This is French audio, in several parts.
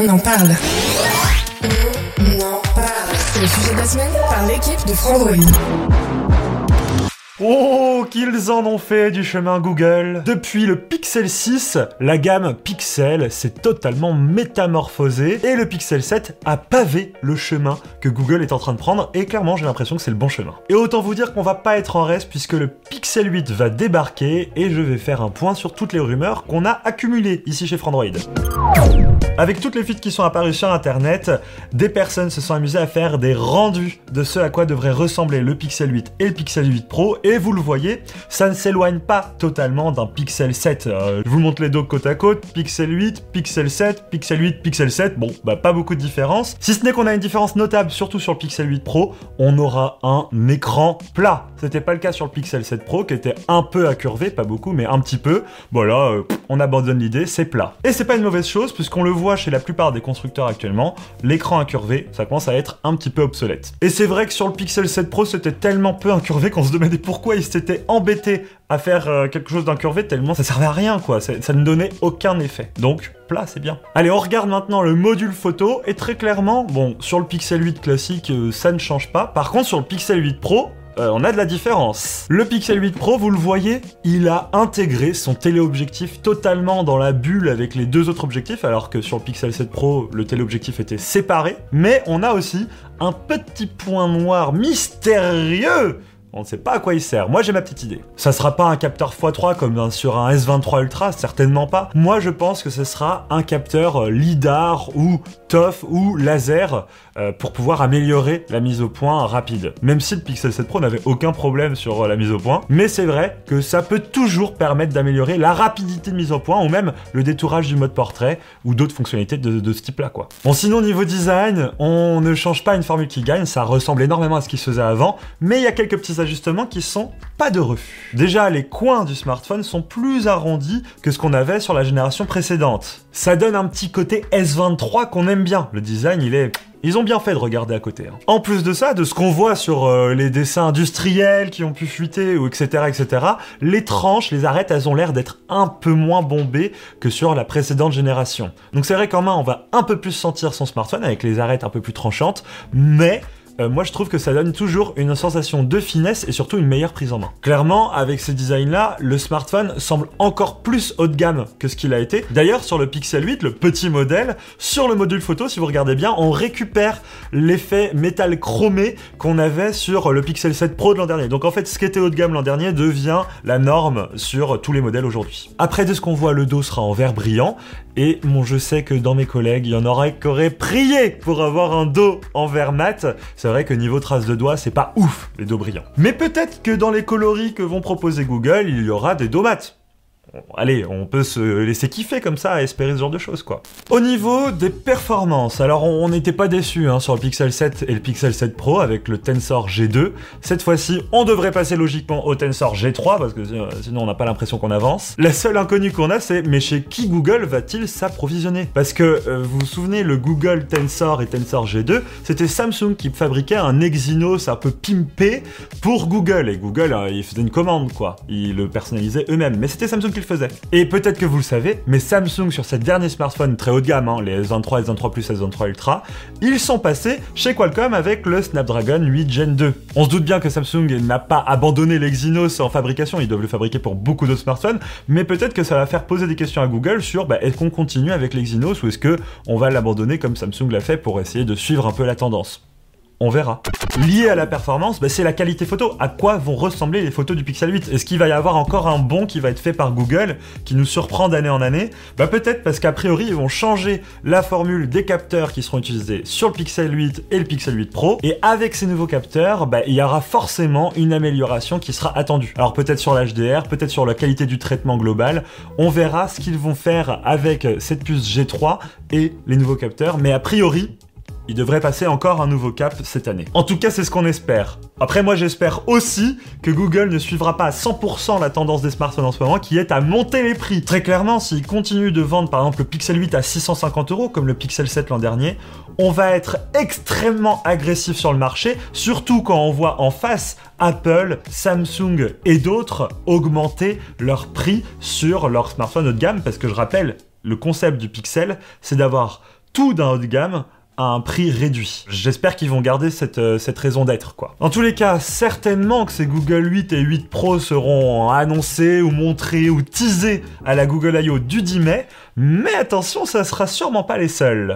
On en parle. On en parle. C'est le sujet de la semaine par l'équipe de Frandroid. Oh, qu'ils en ont fait du chemin Google Depuis le Pixel 6, la gamme Pixel s'est totalement métamorphosée et le Pixel 7 a pavé le chemin que Google est en train de prendre et clairement j'ai l'impression que c'est le bon chemin. Et autant vous dire qu'on va pas être en reste puisque le Pixel 8 va débarquer et je vais faire un point sur toutes les rumeurs qu'on a accumulées ici chez Frandroid. Avec toutes les fuites qui sont apparues sur internet, des personnes se sont amusées à faire des rendus de ce à quoi devrait ressembler le Pixel 8 et le Pixel 8 Pro et vous le voyez, ça ne s'éloigne pas totalement d'un Pixel 7. Euh, je vous montre les deux côte à côte, Pixel 8, Pixel 7, Pixel 8, Pixel 7, bon, bah pas beaucoup de différence. Si ce n'est qu'on a une différence notable, surtout sur le Pixel 8 Pro, on aura un écran plat. C'était pas le cas sur le Pixel 7 Pro qui était un peu accurvé, pas beaucoup, mais un petit peu. Voilà, euh, on abandonne l'idée, c'est plat. Et c'est pas une mauvaise chose, puisqu'on voit chez la plupart des constructeurs actuellement, l'écran incurvé, ça commence à être un petit peu obsolète. Et c'est vrai que sur le Pixel 7 Pro, c'était tellement peu incurvé qu'on se demandait pourquoi pourquoi ils s'étaient embêtés à faire euh, quelque chose d'incurvé tellement ça servait à rien quoi, ça, ne donnait aucun effet. Donc plat c'est bien. Allez on regarde maintenant le module photo et très clairement, bon sur le Pixel 8 classique euh, ça ne change pas, par contre sur le Pixel 8 Pro euh, on a de la différence. Le Pixel 8 Pro, vous le voyez, il a intégré son téléobjectif totalement dans la bulle avec les deux autres objectifs, alors que sur le Pixel 7 Pro, le téléobjectif était séparé. Mais on a aussi un petit point noir mystérieux on ne sait pas à quoi il sert. Moi, j'ai ma petite idée. Ça sera pas un capteur x3 comme sur un S23 Ultra, certainement pas. Moi, je pense que ce sera un capteur euh, LIDAR ou TOF ou laser euh, pour pouvoir améliorer la mise au point rapide. Même si le Pixel 7 Pro n'avait aucun problème sur euh, la mise au point. Mais c'est vrai que ça peut toujours permettre d'améliorer la rapidité de mise au point ou même le détourage du mode portrait ou d'autres fonctionnalités de, ce type-là. Bon, sinon, niveau design, on ne change pas une formule qui gagne. Ça ressemble énormément à ce qui se faisait avant. Mais il y a quelques petits qui sont pas de refus. Déjà, les coins du smartphone sont plus arrondis que ce qu'on avait sur la génération précédente. Ça donne un petit côté S23 qu'on aime bien. Le design, il est ils ont bien fait de regarder à côté. Hein. En plus de ça, de ce qu'on voit sur euh, les dessins industriels qui ont pu fuiter, ou etc., etc., les tranches, les arêtes, elles ont l'air d'être un peu moins bombées que sur la précédente génération. Donc c'est vrai qu'en main, on va un peu plus sentir son smartphone avec les arêtes un peu plus tranchantes, mais euh, moi je trouve que ça donne toujours une sensation de finesse et surtout une meilleure prise en main. Clairement, avec ces designs-là, le smartphone semble encore plus haut de gamme que ce qu'il a été. D'ailleurs, sur le Pixel 8, le petit modèle, sur le module photo, si vous regardez bien, on récupère l'effet métal chromé qu'on avait sur le Pixel 7 Pro de l'an dernier. Donc en fait, ce qui était haut de gamme l'an dernier devient la norme sur tous les modèles aujourd'hui. Après, de ce qu'on voit, le dos sera en vert brillant et bon, je sais que dans mes collègues, il y en aurait qui auraient prié pour avoir un dos en verre mat. C'est vrai que niveau traces de doigts, c'est pas ouf les dos brillants. Mais peut-être que dans les coloris que vont proposer Google, il y aura des dos mat allez, on peut se laisser kiffer comme ça, espérer ce genre de choses, quoi. Au niveau des performances, alors on n'était pas déçus hein, sur le Pixel 7 et le Pixel 7 Pro avec le Tensor G2. Cette fois-ci, on devrait passer logiquement au Tensor G3 parce que euh, sinon on n'a pas l'impression qu'on avance. La seule inconnue qu'on a, c'est mais chez qui Google va-t-il s'approvisionner? Parce que euh, vous vous souvenez, le Google Tensor et Tensor G2, c'était Samsung qui fabriquait un Exynos un peu pimpé pour Google et Google, euh, il faisait une commande quoi, ils le personnalisaient eux-mêmes. Mais c'était Samsung faisait. Et peut-être que vous le savez, mais Samsung sur ses derniers smartphones très haut de gamme, hein, les S23, S23 Plus, S23 Ultra, ils sont passés chez Qualcomm avec le Snapdragon 8 Gen 2. On se doute bien que Samsung n'a pas abandonné l'Exynos en fabrication, ils doivent le fabriquer pour beaucoup d'autres smartphones, mais peut-être que ça va faire poser des questions à Google sur bah, est-ce qu'on continue avec l'Exynos ou est-ce que on va l'abandonner comme Samsung l'a fait pour essayer de suivre un peu la tendance. On verra. Lié à la performance, bah, c'est la qualité photo. À quoi vont ressembler les photos du Pixel 8 Est-ce qu'il va y avoir encore un bon qui va être fait par Google, qui nous surprend d'année en année? Bah peut-être parce qu'a priori ils vont changer la formule des capteurs qui seront utilisés sur le Pixel 8 et le Pixel 8 Pro. Et avec ces nouveaux capteurs, bah, il y aura forcément une amélioration qui sera attendue. Alors peut-être sur l'HDR, peut-être sur la qualité du traitement global. On verra ce qu'ils vont faire avec cette puce G3 et les nouveaux capteurs. Mais a priori, il devrait passer encore un nouveau cap cette année. En tout cas, c'est ce qu'on espère. Après, moi, j'espère aussi que Google ne suivra pas à 100% la tendance des smartphones en ce moment, qui est à monter les prix. Très clairement, s'ils continuent de vendre, par exemple, le Pixel 8 à 650 euros, comme le Pixel 7 l'an dernier, on va être extrêmement agressif sur le marché, surtout quand on voit en face Apple, Samsung et d'autres augmenter leur prix sur leurs smartphones haut de gamme, parce que je rappelle, le concept du Pixel, c'est d'avoir tout d'un haut de gamme un prix réduit. J'espère qu'ils vont garder cette, euh, raison d'être, quoi. En tous les cas, certainement que ces Google 8 et 8 Pro seront annoncés ou montrés ou teasés à la Google I.O. du 10 mai, mais attention, ça sera sûrement pas les seuls.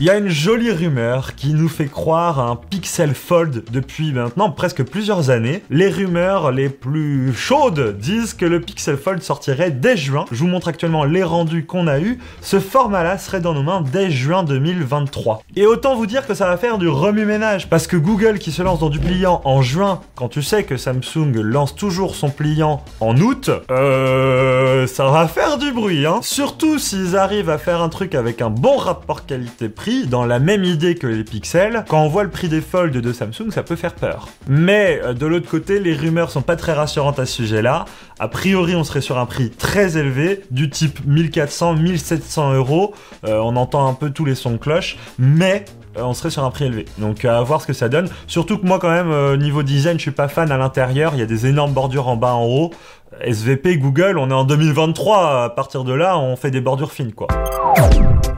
Il y a une jolie rumeur qui nous fait croire à un Pixel Fold depuis maintenant presque plusieurs années. Les rumeurs les plus chaudes disent que le Pixel Fold sortirait dès juin. Je vous montre actuellement les rendus qu'on a eu. Ce format-là serait dans nos mains dès juin 2023. Et autant vous dire que ça va faire du remue-ménage parce que Google qui se lance dans du pliant en juin, quand tu sais que Samsung lance toujours son pliant en août, euh, ça va faire du bruit, hein. Surtout s'ils arrivent à faire un truc avec un bon rapport qualité-prix dans la même idée que les pixels, quand on voit le prix des folds de Samsung, ça peut faire peur. Mais euh, de l'autre côté, les rumeurs sont pas très rassurantes à ce sujet-là. A priori, on serait sur un prix très élevé, du type 1400, 1700 euros. Euh, on entend un peu tous les sons de cloche, mais euh, on serait sur un prix élevé. Donc à voir ce que ça donne. Surtout que moi quand même niveau design, je suis pas fan à l'intérieur. Il y a des énormes bordures en bas, en haut. SVP, Google, on est en 2023. À partir de là, on fait des bordures fines quoi.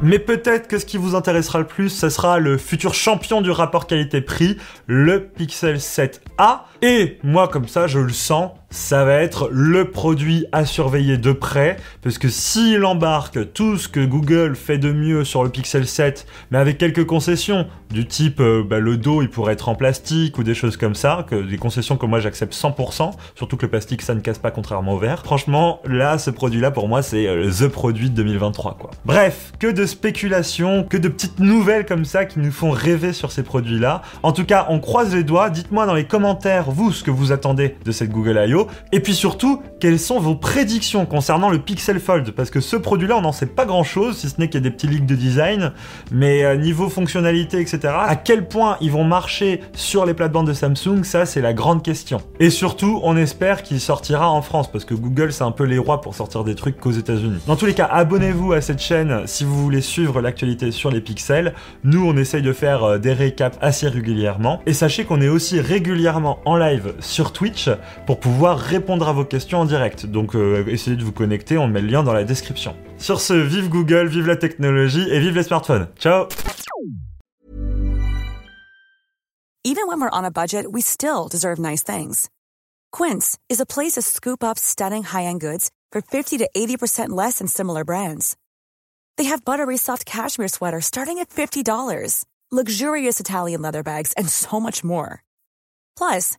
Mais peut-être que ce qui vous intéressera le plus, ce sera le futur champion du rapport qualité-prix, le Pixel 7a. Et moi, comme ça, je le sens, ça va être le produit à surveiller de près, parce que s'il embarque tout ce que Google fait de mieux sur le Pixel 7, mais avec quelques concessions, du type euh, bah, le dos il pourrait être en plastique ou des choses comme ça, que des concessions que moi j'accepte 100%, surtout que le plastique ça ne casse pas contrairement au verre. Franchement, là, ce produit-là pour moi c'est euh, the produit de 2023 quoi. Bref, que de spéculation, que de petites nouvelles comme ça qui nous font rêver sur ces produits-là. En tout cas, on croise les doigts. Dites-moi dans les commentaires vous ce que vous attendez de cette Google I.O. Et puis surtout, quelles sont vos prédictions concernant le Pixel Fold? Parce que ce produit-là, on n'en sait pas grand-chose, si ce n'est qu'il y a des petits leaks de design, mais euh, niveau fonctionnalité, etc. À quel point ils vont marcher sur les plates-bandes de Samsung, ça c'est la grande question. Et surtout, on espère qu'il sortira en France, parce que Google c'est un peu les rois pour sortir des trucs qu'aux États-Unis. Dans tous les cas, abonnez-vous à cette chaîne si vous voulez suivre l'actualité sur les pixels. Nous, on essaye de faire euh, des récaps assez régulièrement. Et sachez qu'on est aussi régulièrement en live sur Twitch pour pouvoir répondre à vos questions en direct. Donc euh, essayez de vous connecter, on met le lien dans la description. Sur ce, vive Google, vive la technologie et vive les smartphones. Ciao Even when we're on a budget, we still deserve nice things. Quince is a place to scoop up stunning high-end goods for 50 to 80% less than similar brands. They have buttery soft cashmere sweaters starting at $50, luxurious Italian leather bags, and so much more. Plus,